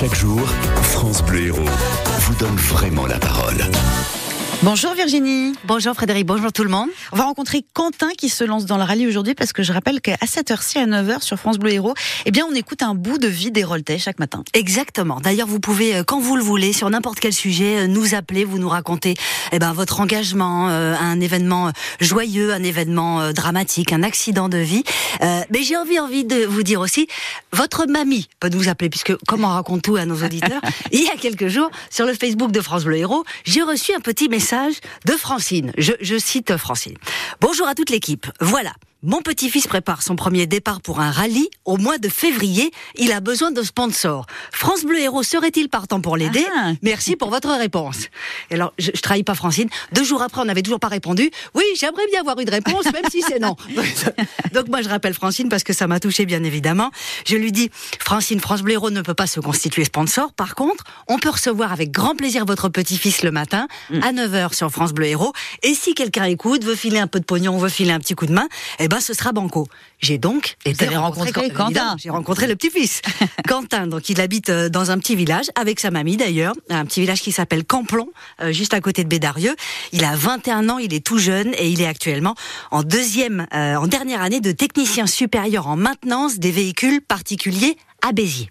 Chaque jour, France Bleu Héros vous donne vraiment la parole. Bonjour Virginie. Bonjour Frédéric, bonjour tout le monde. On va rencontrer Quentin qui se lance dans le rallye aujourd'hui parce que je rappelle qu'à cette heure-ci, à 9h sur France Bleu Héros, eh bien on écoute un bout de vie des Roltais chaque matin. Exactement. D'ailleurs, vous pouvez, euh, quand vous le voulez, sur n'importe quel sujet, euh, nous appeler, vous nous raconter eh ben, votre engagement, euh, un événement joyeux, un événement dramatique, un accident de vie. mais j'ai envie, envie de vous dire aussi, votre mamie peut nous appeler, puisque comme on raconte tout à nos auditeurs, il y a quelques jours, sur le Facebook de France Bleu Héros, j'ai reçu un petit message de Francine. Je, cite Francine. Bonjour à toute l'équipe. Voilà. Mon petit-fils prépare son premier départ pour un rallye au mois de février. Il a besoin de sponsors. France Bleu Héros serait-il partant pour l'aider Ah. Merci pour votre réponse. Et alors, je, je trahis pas Francine. Deux jours après, on n'avait toujours pas répondu. Oui, j'aimerais bien avoir une réponse, même si c'est non. Donc moi, je rappelle Francine parce que ça m'a touché bien évidemment. Je lui dis, Francine, France Bleu Héros ne peut pas se constituer sponsor. Par contre, on peut recevoir avec grand plaisir votre petit-fils le matin à 9h sur France Bleu Héros. Et si quelqu'un écoute, veut filer un peu de pognon, veut filer un petit coup de main, eh ben ce sera banco. J'ai donc été avez rencontré Quentin. J'ai rencontré le petit-fils. Quentin, donc il habite euh, dans un petit village avec sa mamie d'ailleurs, un petit village qui s'appelle Camplon, euh, juste à côté de Bédarieux. Il a 21 ans, il est tout jeune et il est actuellement en deuxième, euh, en dernière année de technicien supérieur en maintenance des véhicules particuliers à Béziers.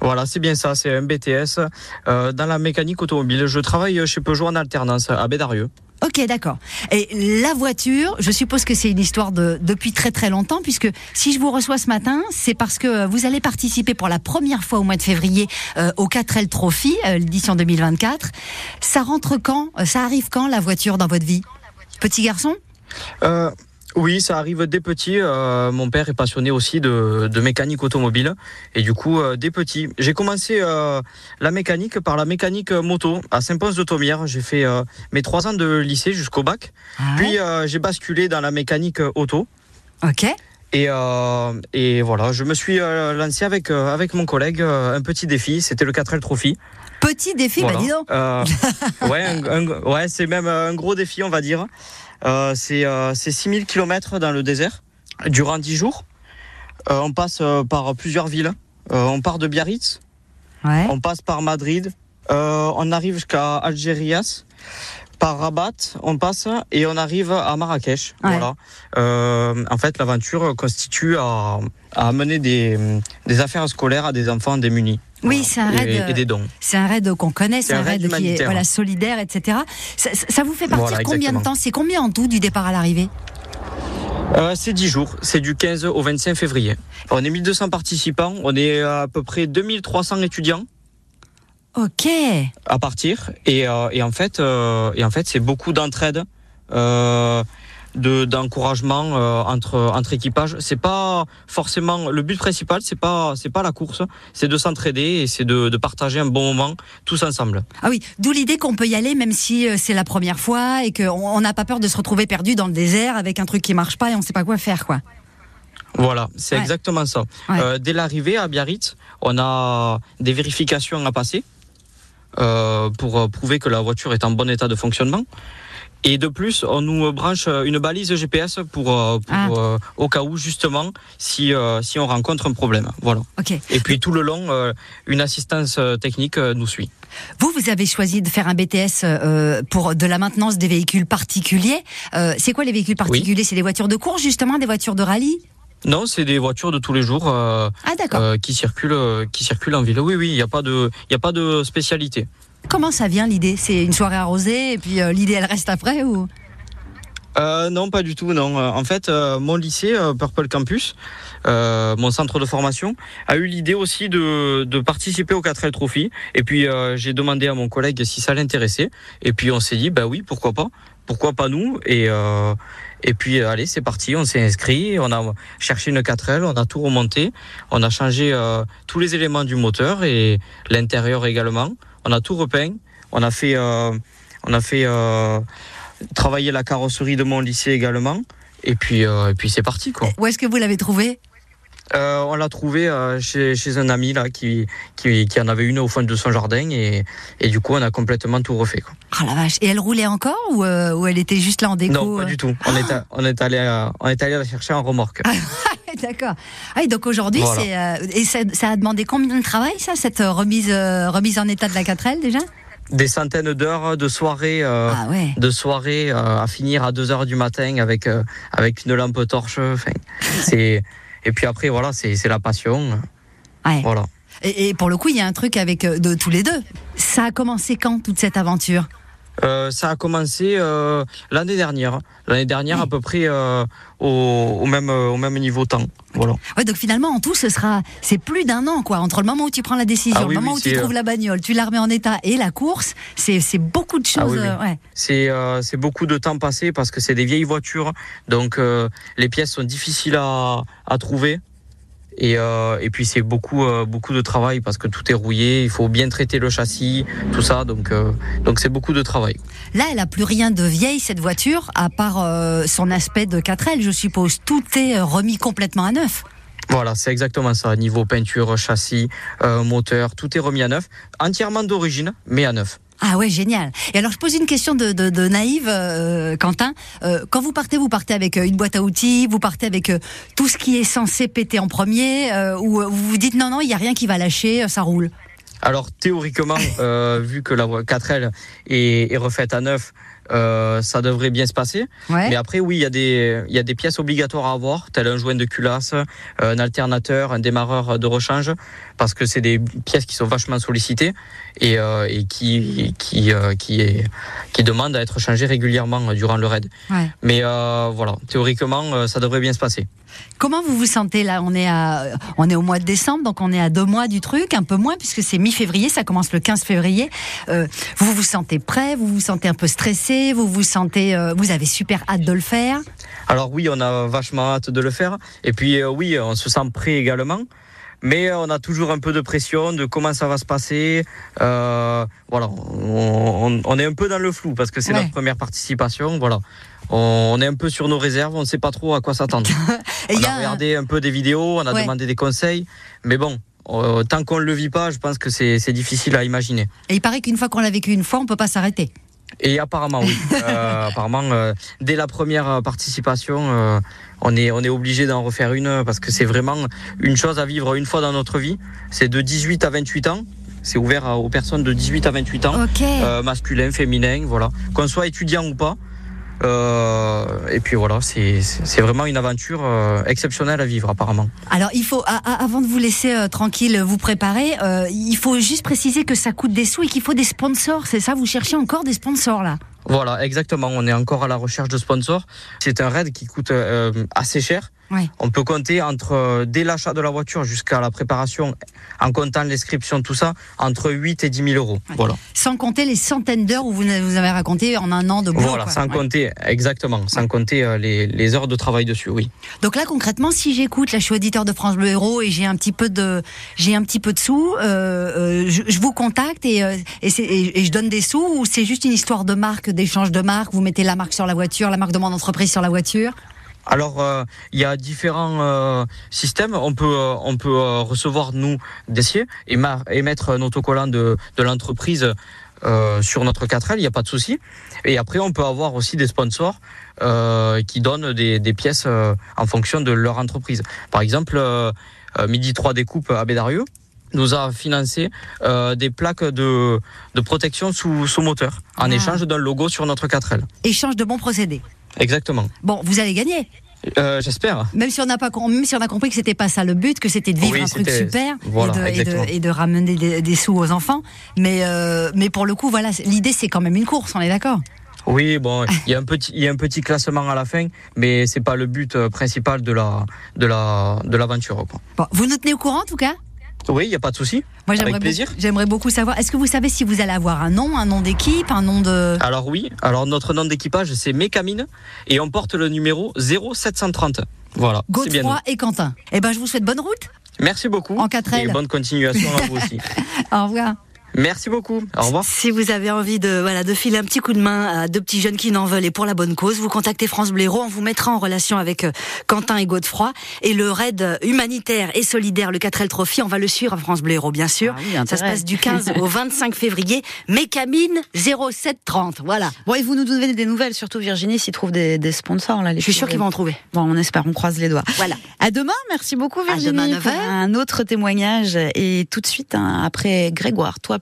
Voilà, c'est bien ça, c'est un BTS euh, dans la mécanique automobile. Je travaille chez Peugeot en alternance à Bédarieux. Ok, d'accord. Et la voiture, je suppose que c'est une histoire de depuis très très longtemps, puisque si je vous reçois ce matin, c'est parce que vous allez participer pour la première fois au mois de février euh, au 4L Trophy, euh, l'édition 2024. Ça rentre quand Euh, Ça arrive quand la voiture dans votre vie? Petit garçon? Euh, oui, ça arrive dès petit. Euh, mon père est passionné aussi de, de mécanique automobile. Et du coup, euh, dès petit, j'ai commencé euh, la mécanique par la mécanique moto à Saint-Pons-de-Thomière. J'ai fait euh, mes trois ans de lycée jusqu'au bac. Puis euh, j'ai basculé dans la mécanique auto. Ok. Et, et voilà, je me suis lancé avec, avec mon collègue un petit défi. C'était le 4L Trophy. Petit défi, Voilà. bah dis donc. Ouais, ouais c'est même un gros défi, on va dire. Euh, c'est euh, c'est 6000 km dans le désert, durant 10 jours. Euh, on passe euh, par plusieurs villes. Euh, on part de Biarritz, Ouais. on passe par Madrid, euh, on arrive jusqu'à Algérias, par Rabat, on passe et on arrive à Marrakech. Ouais. Voilà. Euh, en fait, l'aventure constitue à, à amener des, des affaires scolaires à des enfants démunis. Oui, c'est un raid, Et- euh, et des dons. C'est un raid qu'on connaît, c'est un un raid, qui est voilà, solidaire, etc. Ça, vous fait partir Voilà, combien de temps? C'est combien en tout du départ à l'arrivée? Euh, c'est 10 jours, c'est du 15 au 25 février. On est 1200 participants, on est à peu près 2300 étudiants. Ok. à partir. Et, euh, et en fait euh, et en fait c'est beaucoup d'entraide. Euh, de d'encouragement euh, entre entre équipages c'est pas forcément le but principal c'est pas c'est pas la course c'est de s'entraider et c'est de, de partager un bon moment tous ensemble Ah oui, d'où l'idée qu'on peut y aller même si euh, c'est la première fois et qu'on on n'a pas peur de se retrouver perdu dans le désert avec un truc qui marche pas et on sait pas quoi faire quoi. Voilà, c'est Ouais. exactement ça. Ouais. Euh, dès l'arrivée à Biarritz, on a des vérifications à passer euh, pour prouver que la voiture est en bon état de fonctionnement. Et de plus, on nous branche une balise GPS pour, euh, pour, Ah. euh, au cas où justement si euh, si on rencontre un problème. Voilà. Ok. Et puis tout le long, euh, une assistance technique nous suit. Vous, vous avez choisi de faire un BTS pour de la maintenance des véhicules particuliers. C'est quoi les véhicules particuliers? C'est des voitures de course justement, des voitures de rallye? Non, c'est des voitures de tous les jours Ah qui circulent qui circulent en ville. Oui, oui, il n'y a pas de il a pas de spécialité. Comment ça vient l'idée? C'est une soirée arrosée et puis euh, l'idée elle reste après ou? Euh, non, pas du tout. Non. Euh, En fait, mon lycée, Purple Campus, mon centre de formation, a eu l'idée aussi de, participer au 4L Trophy. Et puis, j'ai demandé à mon collègue si ça l'intéressait. Et puis, on s'est dit, bah oui, pourquoi pas Pourquoi pas nous? Et, et puis, allez, c'est parti. On s'est inscrit. On a cherché une 4L. On a tout remonté. On a changé tous les éléments du moteur et l'intérieur également. On a tout repeint. On a fait, euh, on a fait. euh, travailler la carrosserie de mon lycée également. Et puis, euh, et puis c'est parti quoi. Où est-ce que vous l'avez trouvé? Euh, on l'a trouvé euh, chez, chez un ami là qui, qui, qui en avait une au fond de son jardin et, et du coup on a complètement tout refait. Quoi. Oh la vache. Et elle roulait encore ou, euh, ou elle était juste là en déco non, pas du tout. On est, on est allé, à- on est allé la chercher en remorque. D'accord. Ah, et donc aujourd'hui, Voilà. c'est euh, et ça, ça a demandé combien de travail ça, cette euh, remise euh, remise en état de la 4L déjà? Des centaines d'heures de soirées. euh, Ah ouais. de soirée à finir à 2 heures du matin avec avec une lampe torche enfin c'est et puis après voilà c'est c'est la passion Ouais. voilà Et, et pour le coup, il y a un truc avec de tous les deux. Ça a commencé quand toute cette aventure? Euh, ça a commencé euh, l'année dernière l'année dernière à peu près euh, au, au même euh, au même niveau temps voilà Ouais, donc finalement, en tout, ce sera, c'est plus d'un an, quoi. Entre le moment où tu prends la décision, Ah oui, le moment oui, où tu trouves euh, la bagnole, tu la remets en état et la course, c'est, c'est beaucoup de choses. Ah oui. euh, ouais. c'est euh, c'est beaucoup de temps passé parce que c'est des vieilles voitures donc euh, les pièces sont difficiles à à trouver et, euh, et puis c'est beaucoup euh, beaucoup de travail parce que tout est rouillé, il faut bien traiter le châssis, tout ça donc euh, donc c'est beaucoup de travail. Là, elle a plus rien de vieille cette voiture, à part son aspect de 4L, je suppose. Tout est remis complètement à neuf. Voilà, c'est exactement ça. Niveau peinture, châssis, moteur, tout est remis à neuf, entièrement d'origine, mais à neuf. Ah ouais, génial. Et alors, je pose une question de, naïve, euh, Quentin. Euh, quand vous partez, vous partez avec euh, une boîte à outils, vous partez avec tout ce qui est censé péter en premier, ou vous vous dites non, non, il n'y a rien qui va lâcher, ça roule. Alors théoriquement, vu que la voie 4L est, est refaite à neuf, euh, ça devrait bien se passer. Ouais. Mais après, oui, il y a des il y a des pièces obligatoires à avoir, tel un joint de culasse, euh, un alternateur, un démarreur de rechange, parce que c'est des pièces qui sont vachement sollicitées et, euh, et qui qui euh, qui est qui demandent à être changées régulièrement durant le raid. Ouais. Mais voilà, théoriquement, ça devrait bien se passer. Comment vous vous sentez là? On est à, on est au mois de décembre, donc on est à deux mois du truc, un peu moins puisque c'est mi-février, ça commence le 15 février. Vous vous sentez prêt? Vous vous sentez un peu stressé? Vous vous sentez, euh, vous avez super hâte de le faire Alors oui, on a vachement hâte de le faire. Et puis euh, oui, on se sent prêt également. Mais euh, on a toujours un peu de pression de comment ça va se passer. Euh, voilà, on, on- on est un peu dans le flou parce que c'est Ouais. notre première participation. Voilà, on, on est un peu sur nos réserves. On ne sait pas trop à quoi s'attendre. On a, regardé un peu des vidéos, on a Ouais. demandé des conseils. Mais bon, euh, tant qu'on ne le vit pas, je pense que c'est difficile à imaginer. Et il paraît qu'une fois qu'on l'a vécu une fois, on peut pas s'arrêter. Et apparemment, oui. Euh, apparemment, euh, dès la première participation, euh, on est, on est obligé d'en refaire une parce que c'est vraiment une chose à vivre une fois dans notre vie. C'est de 18 à 28 ans. C'est ouvert à- aux personnes de 18 à 28 ans, Ok. euh, masculin, féminin, voilà. Qu'on soit étudiant ou pas. Euh, et puis voilà, c'est vraiment une aventure euh, exceptionnelle à vivre apparemment. Alors il faut, a- a- avant de vous laisser euh, tranquille vous préparer, il faut juste préciser que ça coûte des sous et qu'il faut des sponsors. C'est ça? Vous cherchez encore des sponsors là? Voilà, exactement. On est encore à la recherche de sponsors. C'est un raid qui coûte assez cher. On peut compter entre euh, dès l'achat de la voiture jusqu'à la préparation, en comptant l'inscription, tout ça, entre 8 et 10 000 euros. Voilà, Sans compter les centaines d'heures où vous avez raconté en un an de boulot. voilà, quoi. sans Ouais. compter exactement, sans compter euh, les, les heures de travail dessus. Oui. Donc là concrètement, si j'écoute, là je suis auditeur de France Bleu Héros et j'ai un petit peu de, j'ai un petit peu de sous, euh, je, je vous contacte et, et, c'est- et- et je donne des sous ou c'est juste une histoire de marque, d'échange de marque? Vous mettez la marque sur la voiture, la marque de mon entreprise sur la voiture? Alors, euh, il y a différents euh, systèmes. On peut, euh, on peut euh, recevoir nous des sièges et, et mettre un autocollant de, de l'entreprise euh, sur notre 4L. Il n'y a pas de souci. Et après, on peut avoir aussi des sponsors euh, qui donnent des, des pièces euh, en fonction de leur entreprise. Par exemple, Midi 3 Découpe à Bédarieux nous a financé euh, des plaques de, de protection sous, sous moteur en Ah. échange d'un logo sur notre 4L. Échange de bons procédés. Exactement. Bon, vous allez gagner. Euh, J'espère. Même si on n'a pas, même si on a compris que c'était pas ça le but, que c'était de vivre Oui, un truc super voilà, et, de, et, de, et de ramener des, des sous aux enfants. Mais, euh, mais pour le coup, voilà, l'idée c'est quand même une course, on est d'accord? Oui, bon, il y a un petit, il y a un petit classement à la fin, mais c'est pas le but euh, principal de la, de la, de l'aventure. Bon, vous nous tenez au courant en tout cas? Oui, il y a pas de souci. Moi, j'aimerais Avec plaisir. beaucoup- J'aimerais beaucoup savoir. Est-ce que vous savez si vous allez avoir un nom, un nom d'équipe, un nom de. Alors oui, alors notre nom d'équipage c'est Mécamine et on porte le numéro 0730. Voilà. Godefroy et Quentin. Eh ben, je vous souhaite bonne route. Merci beaucoup En 4L. et bonne continuation à vous aussi. Au revoir. Merci beaucoup. Au revoir. Si vous avez envie de voilà de filer un petit coup de main à deux petits jeunes qui n'en veulent et pour la bonne cause, vous contactez France Bleu Héros. On vous mettra en relation avec euh, Quentin et Godefroy et le raid humanitaire et solidaire le 4L Trophy. On va le suivre à France Bleu Héros, bien sûr. Ah oui, Ça se passe du 15 au 25 février. Mécamine 0730. Voilà. Bon, et vous nous donnez des nouvelles, surtout Virginie, s'ils trouvent des, des sponsors là. les Je suis sûre qu'ils vont en trouver. Bon, on espère, on croise les doigts. Voilà. À demain, merci beaucoup À Virginie demain, pour 9h. un autre témoignage et tout de suite hein, après Grégoire, toi